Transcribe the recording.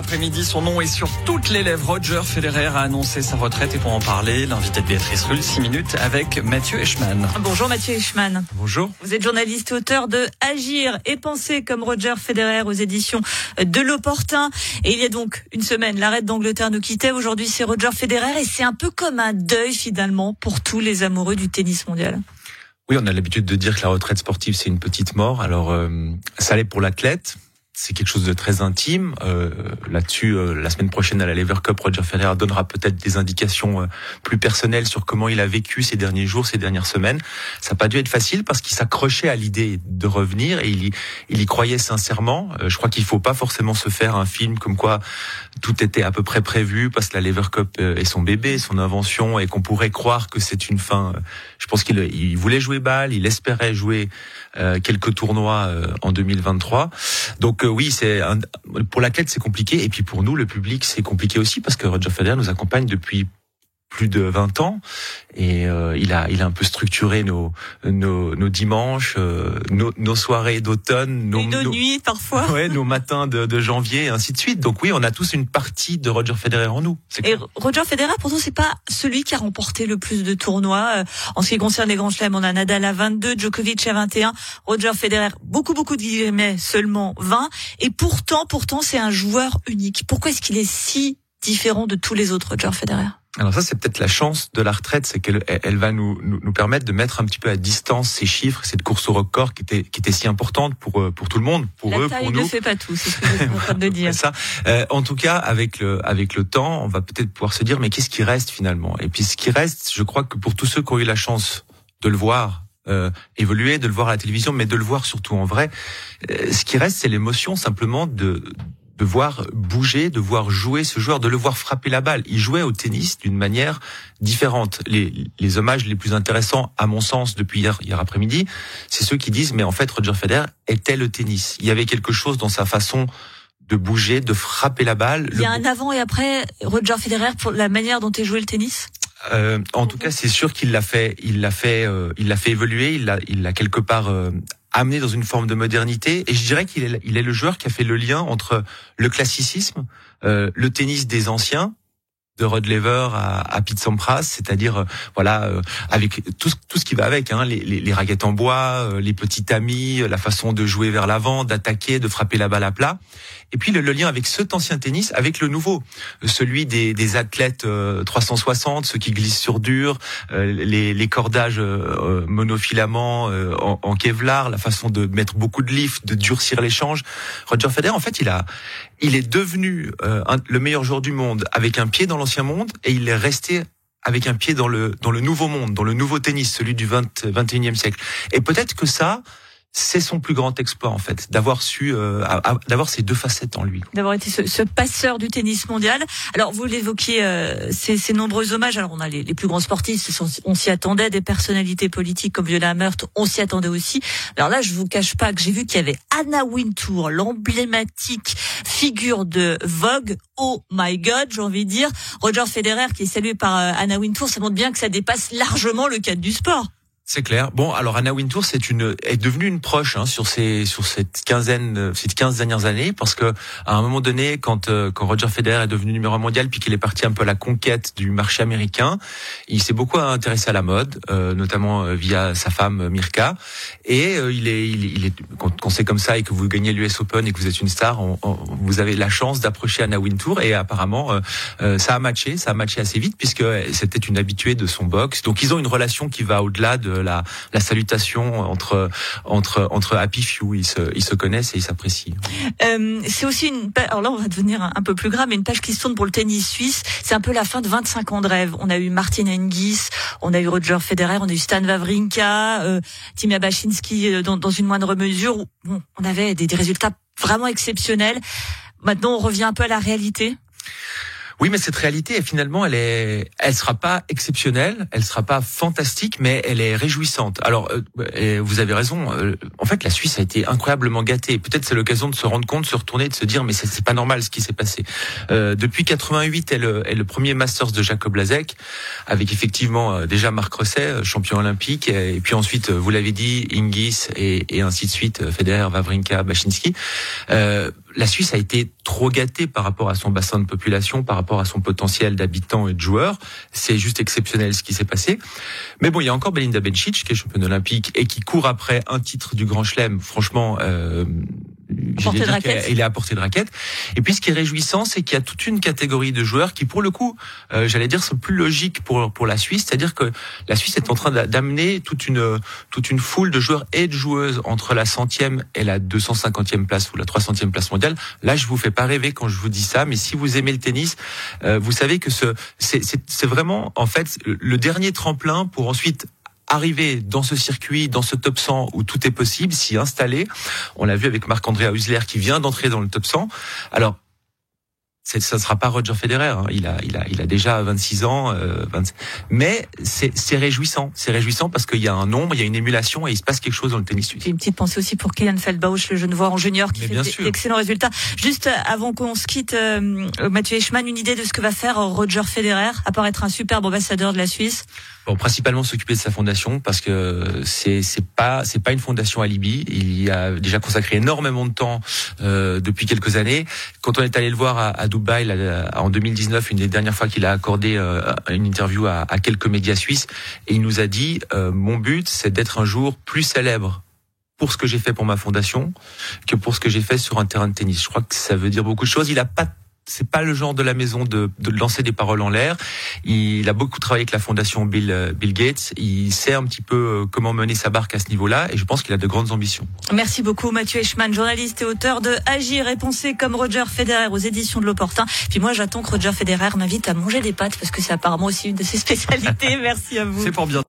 après-midi. Son nom est sur toutes les lèvres. Roger Federer a annoncé sa retraite et pour en parler, l'invité de Béatrice Rulle, 6 minutes avec Mathieu Eschmann. Bonjour Mathieu Eschmann. Bonjour. Vous êtes journaliste et auteur de Agir et penser comme Roger Federer aux éditions de l'Opportun. Et il y a donc une semaine, l'arrêt d'Angleterre nous quittait. Aujourd'hui, c'est Roger Federer et c'est un peu comme un deuil finalement pour tous les amoureux du tennis mondial. Oui, on a l'habitude de dire que la retraite sportive, c'est une petite mort. Alors, euh, ça l'est pour l'athlète, c'est quelque chose de très intime. Euh, Là-dessus, euh, la semaine prochaine à la Lever Cup, Roger Federer donnera peut-être des indications euh, plus personnelles sur comment il a vécu ces derniers jours, ces dernières semaines. Ça n'a pas dû être facile parce qu'il s'accrochait à l'idée de revenir et il y, il y croyait sincèrement. Euh, je crois qu'il faut pas forcément se faire un film comme quoi tout était à peu près prévu parce que la Lever Cup est son bébé, son invention et qu'on pourrait croire que c'est une fin. Je pense qu'il il voulait jouer balle, il espérait jouer quelques tournois en 2023. Donc oui, c'est pour l'athlète c'est compliqué. Et puis pour nous le public c'est compliqué aussi parce que Roger Federer nous accompagne depuis plus de 20 ans et euh, il a il a un peu structuré nos nos, nos dimanches, euh, nos, nos, soirées d'automne, nos, nos, nuits parfois, ouais, nos matins de, de, janvier, et ainsi de suite. Donc oui, on a tous une partie de Roger Federer en nous. Et Roger Federer, pourtant, c'est pas celui qui a remporté le plus de tournois euh, en ce qui concerne les grands chelems. On a Nadal à 22, Djokovic à 21, Roger Federer beaucoup beaucoup de guillemets seulement 20. Et pourtant, pourtant, c'est un joueur unique. Pourquoi est-ce qu'il est si différent de tous les autres Roger Federer? Alors ça, c'est peut-être la chance de la retraite, c'est qu'elle elle va nous, nous, nous permettre de mettre un petit peu à distance ces chiffres, cette course au record qui était qui était si importante pour euh, pour tout le monde, pour la eux, taille pour nous. ne fait pas tout, c'est ce que je suis en train de dire. ça. Euh, en tout cas, avec le avec le temps, on va peut-être pouvoir se dire, mais qu'est-ce qui reste finalement? Et puis ce qui reste, je crois que pour tous ceux qui ont eu la chance de le voir euh, évoluer, de le voir à la télévision, mais de le voir surtout en vrai. Euh, ce qui reste, c'est l'émotion simplement de de voir bouger, de voir jouer ce joueur, de le voir frapper la balle. Il jouait au tennis d'une manière différente. Les, les hommages les plus intéressants, à mon sens, depuis hier, hier après-midi, c'est ceux qui disent, mais en fait, Roger Federer était le tennis. Il y avait quelque chose dans sa façon de bouger, de frapper la balle. Il y a un avant et après Roger Federer pour la manière dont il jouait le tennis? Euh, en tout cas, c'est sûr qu'il l'a fait, il l'a fait, euh, il l'a fait évoluer, il l'a, il l'a quelque part euh, amené dans une forme de modernité. Et je dirais qu'il est, est le joueur qui a fait le lien entre le classicisme, euh, le tennis des anciens, de Rod Lever à, à Pete Sampras, c'est-à-dire euh, voilà euh, avec tout, tout ce qui va avec, hein, les, les, les, raquettes en bois, euh, les petits tamis, la façon de jouer vers l'avant, d'attaquer, de frapper la balle à plat. Et puis le, le, lien avec cet ancien tennis, avec le nouveau, celui des, des athlètes 360, ceux qui glissent sur dur, les, les, cordages monofilaments en, en, Kevlar, la façon de mettre beaucoup de lift, de durcir l'échange. Roger Federer, en fait, il a, il est devenu un, le meilleur joueur du monde avec un pied dans l'ancien monde et il est resté avec un pied dans le dans le nouveau monde, dans le nouveau tennis, celui du 20, 21e siècle. Et peut-être que ça, c'est son plus grand exploit en fait, d'avoir su, euh, d'avoir ces deux facettes en lui. D'avoir été ce, ce, passeur du tennis mondial. Alors vous l'évoquiez, euh, ces, ces, nombreux hommages. Alors on a les, les plus grands sportifs, on s'y attendait, des personnalités politiques comme Viola Meurthe, on s'y attendait aussi. Alors là, je vous cache pas que j'ai vu qu'il y avait Anna Wintour, l'emblématique figure de Vogue. Oh my God, j'ai envie de dire. Roger Federer qui est salué par euh, Anna Wintour, ça montre bien que ça dépasse largement le cadre du sport. C'est clair. Bon, alors Anna Wintour, c'est une est devenue une proche hein, sur ces sur cette quinzaine, ces quinze dernières années, parce que à un moment donné, quand euh, quand Roger Federer est devenu numéro un mondial, puis qu'il est parti un peu à la conquête du marché américain, il s'est beaucoup intéressé à la mode, euh, notamment euh, via sa femme Mirka, et euh, il est il, il est quand, quand c'est comme ça et que vous gagnez l'US Open et que vous êtes une star, on, on, vous avez la chance d'approcher Anna Wintour, et apparemment euh, ça a matché, ça a matché assez vite puisque c'était une habituée de son box. Donc ils ont une relation qui va au-delà de la, la salutation entre entre entre Happy Few. Ils se ils se connaissent et ils s'apprécient. Euh, c'est aussi une alors là on va devenir un, peu plus grave, mais une page qui se tourne pour le tennis suisse. C'est un peu la fin de 25 ans de rêve. On a eu Martin Hingis, on a eu Roger Federer, on a eu Stan Wawrinka, euh, Timia Bachinski dans, dans, une moindre mesure. Bon, on avait des, des résultats vraiment exceptionnels. Maintenant, on revient un peu à la réalité. Oui, mais cette réalité, finalement, elle est, elle sera pas exceptionnelle, elle sera pas fantastique, mais elle est réjouissante. Alors, euh, vous avez raison. Euh, en fait, la Suisse a été incroyablement gâtée. Peut-être c'est l'occasion de se rendre compte, de se retourner, de se dire, mais c'est pas normal ce qui s'est passé. Euh, depuis 88, elle est le premier Masters de Jacob Lazek, avec effectivement euh, déjà Marc Rosset, euh, champion olympique, et puis ensuite, vous l'avez dit, Ingis et, et, ainsi de suite, Federer, Wawrinka, Bachinski. La Suisse a été trop gâtée par rapport à son bassin de population, par rapport à son potentiel d'habitants et de joueurs. C'est juste exceptionnel ce qui s'est passé. Mais bon, il y a encore Belinda Bencic qui est championne olympique et qui court après un titre du Grand Chelem. Franchement, euh, il est à portée de raquette. Et puis ce qui est réjouissant, c'est qu'il y a toute une catégorie de joueurs qui, pour le coup, euh, j'allais dire, sont plus logiques pour pour la Suisse. C'est-à-dire que la Suisse est en train d'amener toute une toute une foule de joueurs et de joueuses entre la centième et la 250e place ou la 300e place mondiale. Là, je vous fais pas rêver quand je vous dis ça, mais si vous aimez le tennis, euh, vous savez que ce c'est vraiment en fait le dernier tremplin pour ensuite arriver dans ce circuit, dans ce top 100 où tout est possible, s'y installer. On l'a vu avec Marc-André Husler qui vient d'entrer dans le top 100. Alors, ça ne sera pas Roger Federer. Hein. Il a, il a, il a déjà 26 ans. Euh, Mais c'est réjouissant. C'est réjouissant parce qu'il y a un nombre, il y a une émulation et il se passe quelque chose dans le tennis suisse. Une petite pensée aussi pour Kylian Feldbausch, le jeune joueur en junior qui fait d'excellents résultats. Juste avant qu'on se quitte, euh, Mathieu Eichmann, une idée de ce que va faire Roger Federer, à part être un superbe ambassadeur de la Suisse? Bon, principalement s'occuper de sa fondation parce que c'est c'est pas c'est pas une fondation alibi. Il y a déjà consacré énormément de temps euh, depuis quelques années. Quand on est allé le voir à, à Dubaï là, en 2019, une des dernières fois qu'il a accordé euh, une interview à, quelques médias suisses, et il nous a dit euh, mon but c'est d'être un jour plus célèbre pour ce que j'ai fait pour ma fondation que pour ce que j'ai fait sur un terrain de tennis. Je crois que ça veut dire beaucoup de choses. Il a pas c'est pas le genre de la maison de, de lancer des paroles en l'air. Il a beaucoup travaillé avec la fondation Bill, euh, Bill Gates. Il sait un petit peu euh, comment mener sa barque à ce niveau-là et je pense qu'il a de grandes ambitions. Merci beaucoup Mathieu Eichmann, journaliste et auteur de Agir et penser comme Roger Federer aux éditions de l'Opportun. Puis moi j'attends que Roger Federer m'invite à manger des pâtes parce que c'est apparemment aussi une de ses spécialités. Merci à vous. C'est pour bien.